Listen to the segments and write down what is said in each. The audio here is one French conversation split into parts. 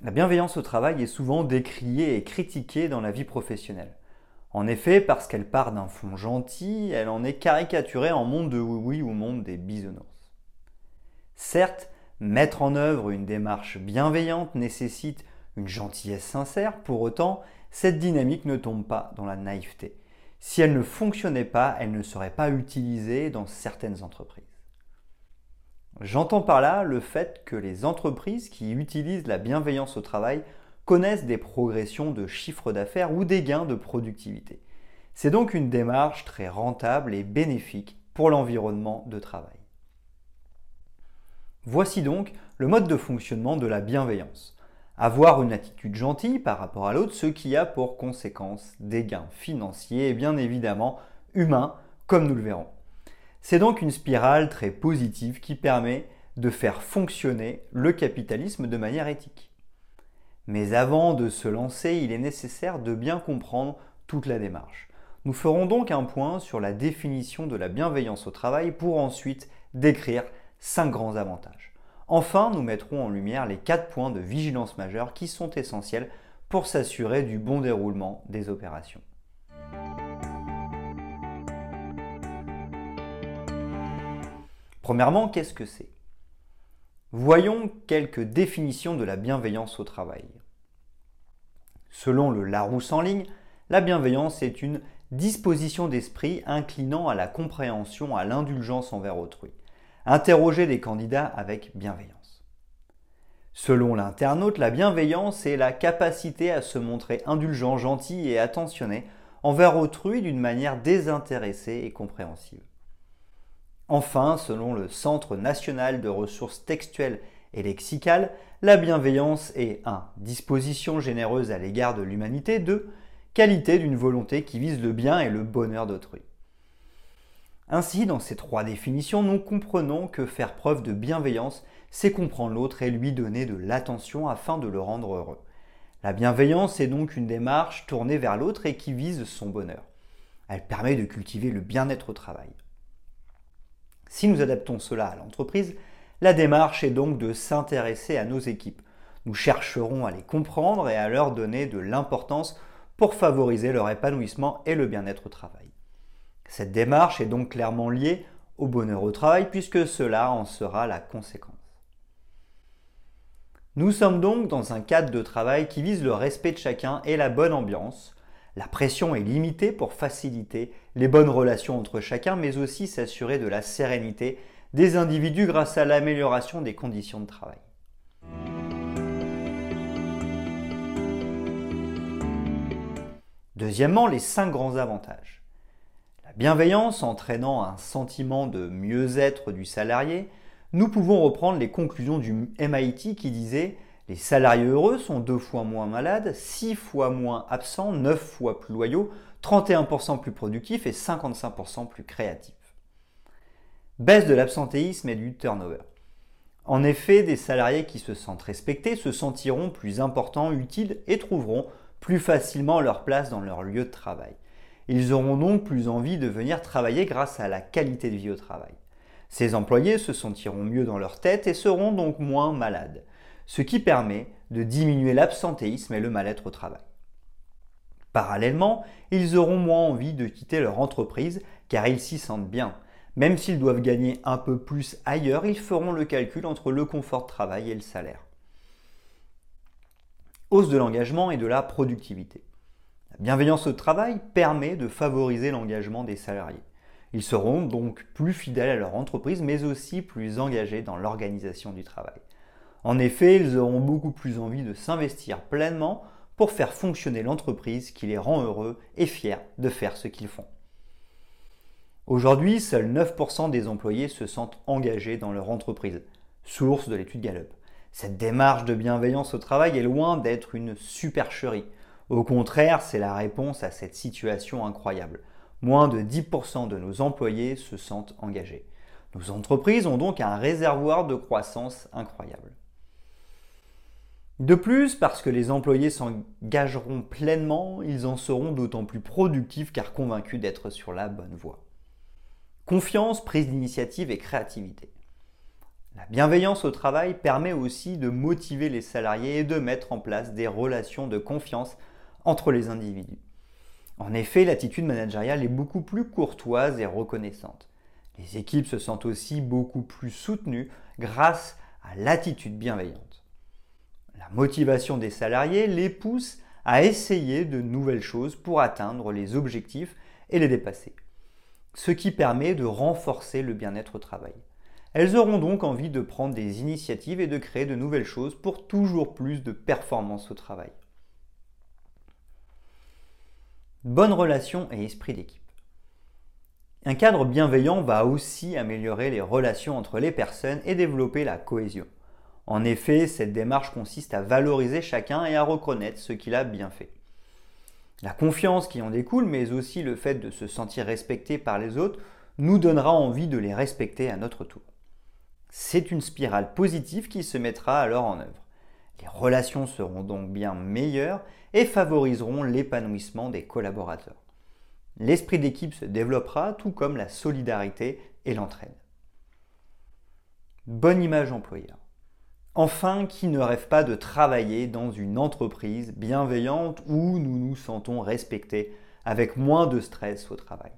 La bienveillance au travail est souvent décriée et critiquée dans la vie professionnelle. En effet, parce qu'elle part d'un fond gentil, elle en est caricaturée en monde de oui-oui ou monde des bisounours. Certes, mettre en œuvre une démarche bienveillante nécessite une gentillesse sincère, pour autant, cette dynamique ne tombe pas dans la naïveté. Si elle ne fonctionnait pas, elle ne serait pas utilisée dans certaines entreprises. J'entends par là le fait que les entreprises qui utilisent la bienveillance au travail connaissent des progressions de chiffre d'affaires ou des gains de productivité. C'est donc une démarche très rentable et bénéfique pour l'environnement de travail. Voici donc le mode de fonctionnement de la bienveillance. Avoir une attitude gentille par rapport à l'autre, ce qui a pour conséquence des gains financiers et bien évidemment humains, comme nous le verrons. C'est donc une spirale très positive qui permet de faire fonctionner le capitalisme de manière éthique. Mais avant de se lancer, il est nécessaire de bien comprendre toute la démarche. Nous ferons donc un point sur la définition de la bienveillance au travail pour ensuite décrire cinq grands avantages. Enfin, nous mettrons en lumière les quatre points de vigilance majeure qui sont essentiels pour s'assurer du bon déroulement des opérations. Premièrement, qu'est-ce que c'est? Voyons quelques définitions de la bienveillance au travail. Selon le Larousse en ligne, la bienveillance est une disposition d'esprit inclinant à la compréhension, à l'indulgence envers autrui. Interroger des candidats avec bienveillance. Selon l'internaute, la bienveillance est la capacité à se montrer indulgent, gentil et attentionné envers autrui d'une manière désintéressée et compréhensive. Enfin, selon le Centre national de ressources textuelles et lexicales, la bienveillance est 1. Disposition généreuse à l'égard de l'humanité, 2. Qualité d'une volonté qui vise le bien et le bonheur d'autrui. Ainsi, dans ces trois définitions, nous comprenons que faire preuve de bienveillance, c'est comprendre l'autre et lui donner de l'attention afin de le rendre heureux. La bienveillance est donc une démarche tournée vers l'autre et qui vise son bonheur. Elle permet de cultiver le bien-être au travail. Si nous adaptons cela à l'entreprise, la démarche est donc de s'intéresser à nos équipes. Nous chercherons à les comprendre et à leur donner de l'importance pour favoriser leur épanouissement et le bien-être au travail. Cette démarche est donc clairement liée au bonheur au travail puisque cela en sera la conséquence. Nous sommes donc dans un cadre de travail qui vise le respect de chacun et la bonne ambiance, la pression est limitée pour faciliter les bonnes relations entre chacun, mais aussi s'assurer de la sérénité des individus grâce à l'amélioration des conditions de travail. Deuxièmement, les cinq grands avantages. La bienveillance entraînant un sentiment de mieux-être du salarié, nous pouvons reprendre les conclusions du MIT qui disait les salariés heureux sont deux fois moins malades, six fois moins absents, neuf fois plus loyaux, 31% plus productifs et 55% plus créatifs. Baisse de l'absentéisme et du turnover. En effet, des salariés qui se sentent respectés se sentiront plus importants, utiles et trouveront plus facilement leur place dans leur lieu de travail. Ils auront donc plus envie de venir travailler grâce à la qualité de vie au travail. Ces employés se sentiront mieux dans leur tête et seront donc moins malades ce qui permet de diminuer l'absentéisme et le mal-être au travail. Parallèlement, ils auront moins envie de quitter leur entreprise car ils s'y sentent bien. Même s'ils doivent gagner un peu plus ailleurs, ils feront le calcul entre le confort de travail et le salaire. Hausse de l'engagement et de la productivité. La bienveillance au travail permet de favoriser l'engagement des salariés. Ils seront donc plus fidèles à leur entreprise mais aussi plus engagés dans l'organisation du travail. En effet, ils auront beaucoup plus envie de s'investir pleinement pour faire fonctionner l'entreprise qui les rend heureux et fiers de faire ce qu'ils font. Aujourd'hui, seuls 9% des employés se sentent engagés dans leur entreprise, source de l'étude Gallup. Cette démarche de bienveillance au travail est loin d'être une supercherie. Au contraire, c'est la réponse à cette situation incroyable. Moins de 10% de nos employés se sentent engagés. Nos entreprises ont donc un réservoir de croissance incroyable. De plus, parce que les employés s'engageront pleinement, ils en seront d'autant plus productifs car convaincus d'être sur la bonne voie. Confiance, prise d'initiative et créativité. La bienveillance au travail permet aussi de motiver les salariés et de mettre en place des relations de confiance entre les individus. En effet, l'attitude managériale est beaucoup plus courtoise et reconnaissante. Les équipes se sentent aussi beaucoup plus soutenues grâce à l'attitude bienveillante. La motivation des salariés les pousse à essayer de nouvelles choses pour atteindre les objectifs et les dépasser, ce qui permet de renforcer le bien-être au travail. Elles auront donc envie de prendre des initiatives et de créer de nouvelles choses pour toujours plus de performance au travail. Bonne relation et esprit d'équipe. Un cadre bienveillant va aussi améliorer les relations entre les personnes et développer la cohésion. En effet, cette démarche consiste à valoriser chacun et à reconnaître ce qu'il a bien fait. La confiance qui en découle, mais aussi le fait de se sentir respecté par les autres, nous donnera envie de les respecter à notre tour. C'est une spirale positive qui se mettra alors en œuvre. Les relations seront donc bien meilleures et favoriseront l'épanouissement des collaborateurs. L'esprit d'équipe se développera tout comme la solidarité et l'entraide. Bonne image employeur. Enfin, qui ne rêve pas de travailler dans une entreprise bienveillante où nous nous sentons respectés avec moins de stress au travail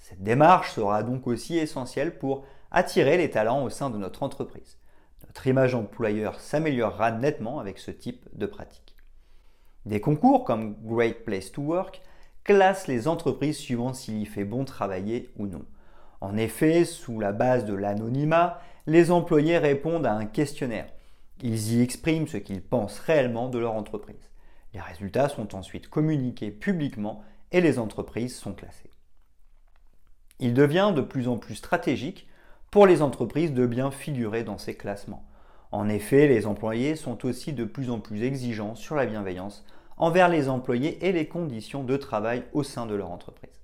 Cette démarche sera donc aussi essentielle pour attirer les talents au sein de notre entreprise. Notre image employeur s'améliorera nettement avec ce type de pratique. Des concours comme Great Place to Work classent les entreprises suivant s'il y fait bon travailler ou non. En effet, sous la base de l'anonymat, les employés répondent à un questionnaire. Ils y expriment ce qu'ils pensent réellement de leur entreprise. Les résultats sont ensuite communiqués publiquement et les entreprises sont classées. Il devient de plus en plus stratégique pour les entreprises de bien figurer dans ces classements. En effet, les employés sont aussi de plus en plus exigeants sur la bienveillance envers les employés et les conditions de travail au sein de leur entreprise.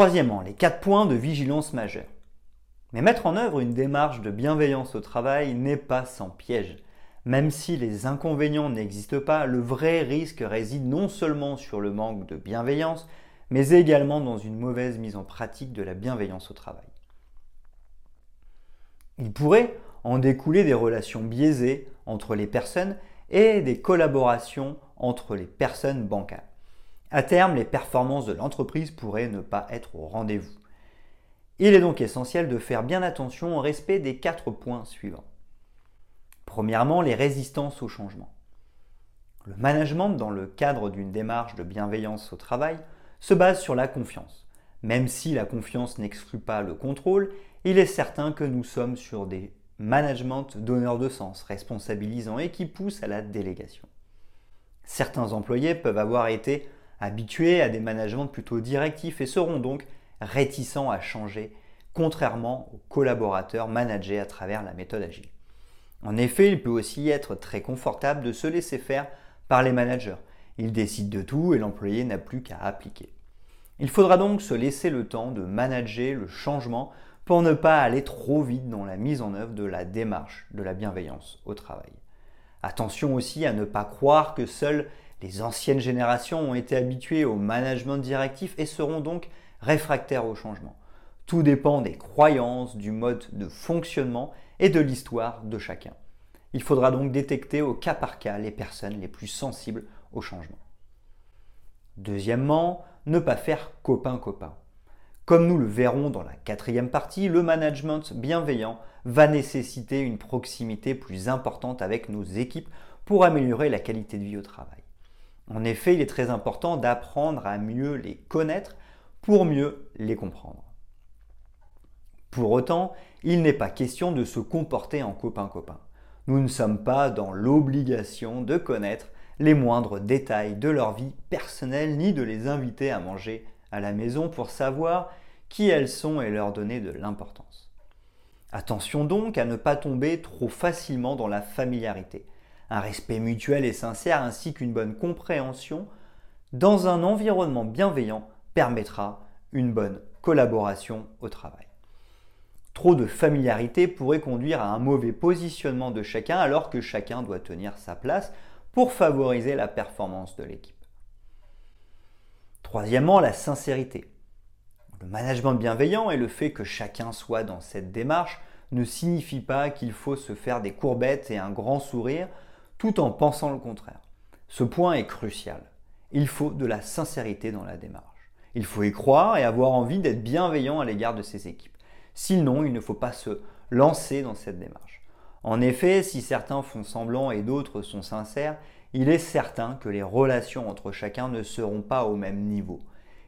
Troisièmement, les quatre points de vigilance majeure. Mais mettre en œuvre une démarche de bienveillance au travail n'est pas sans piège. Même si les inconvénients n'existent pas, le vrai risque réside non seulement sur le manque de bienveillance, mais également dans une mauvaise mise en pratique de la bienveillance au travail. Il pourrait en découler des relations biaisées entre les personnes et des collaborations entre les personnes bancales. À terme, les performances de l'entreprise pourraient ne pas être au rendez-vous. Il est donc essentiel de faire bien attention au respect des quatre points suivants. Premièrement, les résistances au changement. Le management, dans le cadre d'une démarche de bienveillance au travail, se base sur la confiance. Même si la confiance n'exclut pas le contrôle, il est certain que nous sommes sur des managements donneurs de sens, responsabilisants et qui poussent à la délégation. Certains employés peuvent avoir été habitués à des managements plutôt directifs et seront donc réticents à changer, contrairement aux collaborateurs managés à travers la méthode agile. En effet, il peut aussi être très confortable de se laisser faire par les managers. Ils décident de tout et l'employé n'a plus qu'à appliquer. Il faudra donc se laisser le temps de manager le changement pour ne pas aller trop vite dans la mise en œuvre de la démarche de la bienveillance au travail. Attention aussi à ne pas croire que seules les anciennes générations ont été habituées au management directif et seront donc réfractaires au changement. Tout dépend des croyances, du mode de fonctionnement et de l'histoire de chacun. Il faudra donc détecter au cas par cas les personnes les plus sensibles au changement. Deuxièmement, ne pas faire copain-copain. Comme nous le verrons dans la quatrième partie, le management bienveillant va nécessiter une proximité plus importante avec nos équipes pour améliorer la qualité de vie au travail. En effet, il est très important d'apprendre à mieux les connaître pour mieux les comprendre. Pour autant, il n'est pas question de se comporter en copain-copain. Nous ne sommes pas dans l'obligation de connaître les moindres détails de leur vie personnelle ni de les inviter à manger à la maison pour savoir qui elles sont et leur donner de l'importance. Attention donc à ne pas tomber trop facilement dans la familiarité. Un respect mutuel et sincère ainsi qu'une bonne compréhension dans un environnement bienveillant permettra une bonne collaboration au travail. Trop de familiarité pourrait conduire à un mauvais positionnement de chacun alors que chacun doit tenir sa place pour favoriser la performance de l'équipe. Troisièmement, la sincérité. Le management bienveillant et le fait que chacun soit dans cette démarche ne signifie pas qu'il faut se faire des courbettes et un grand sourire tout en pensant le contraire. Ce point est crucial. Il faut de la sincérité dans la démarche. Il faut y croire et avoir envie d'être bienveillant à l'égard de ses équipes. Sinon, il ne faut pas se lancer dans cette démarche. En effet, si certains font semblant et d'autres sont sincères, il est certain que les relations entre chacun ne seront pas au même niveau.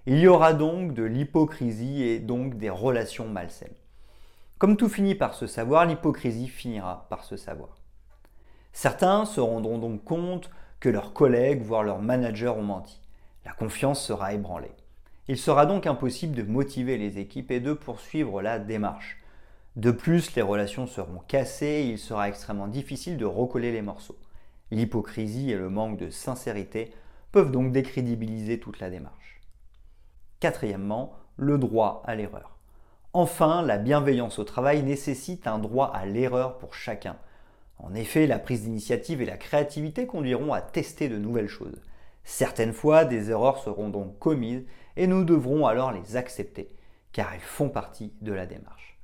Il y aura donc de l'hypocrisie et donc des relations malsaines. Comme tout finit par se savoir, l'hypocrisie finira par se savoir. Certains se rendront donc compte que leurs collègues, voire leurs managers ont menti. La confiance sera ébranlée. Il sera donc impossible de motiver les équipes et de poursuivre la démarche. De plus, les relations seront cassées et il sera extrêmement difficile de recoller les morceaux. L'hypocrisie et le manque de sincérité peuvent donc décrédibiliser toute la démarche. Quatrièmement, le droit à l'erreur. Enfin, la bienveillance au travail nécessite un droit à l'erreur pour chacun. En effet, la prise d'initiative et la créativité conduiront à tester de nouvelles choses. Certaines fois, des erreurs seront donc commises et nous devrons alors les accepter, car elles font partie de la démarche.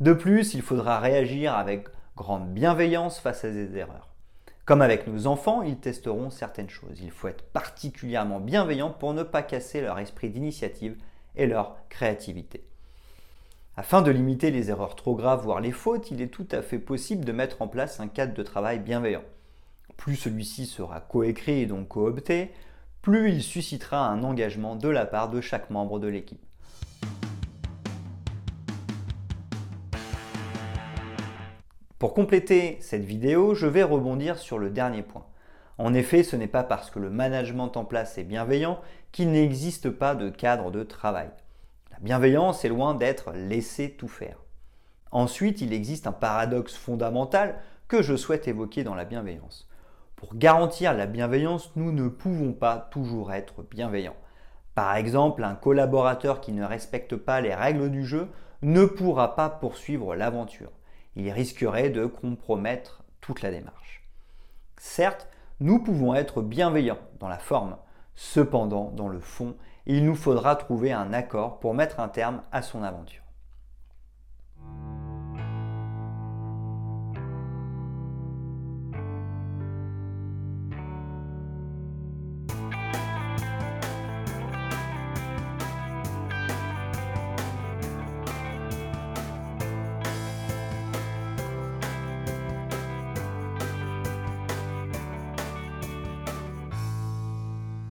De plus, il faudra réagir avec grande bienveillance face à ces erreurs. Comme avec nos enfants, ils testeront certaines choses. Il faut être particulièrement bienveillant pour ne pas casser leur esprit d'initiative et leur créativité. Afin de limiter les erreurs trop graves, voire les fautes, il est tout à fait possible de mettre en place un cadre de travail bienveillant. Plus celui-ci sera coécrit et donc coopté, plus il suscitera un engagement de la part de chaque membre de l'équipe. Pour compléter cette vidéo, je vais rebondir sur le dernier point. En effet, ce n'est pas parce que le management en place est bienveillant qu'il n'existe pas de cadre de travail. La bienveillance est loin d'être laisser tout faire. Ensuite, il existe un paradoxe fondamental que je souhaite évoquer dans la bienveillance. Pour garantir la bienveillance, nous ne pouvons pas toujours être bienveillants. Par exemple, un collaborateur qui ne respecte pas les règles du jeu ne pourra pas poursuivre l'aventure. Il risquerait de compromettre toute la démarche. Certes, nous pouvons être bienveillants dans la forme. Cependant, dans le fond, il nous faudra trouver un accord pour mettre un terme à son aventure.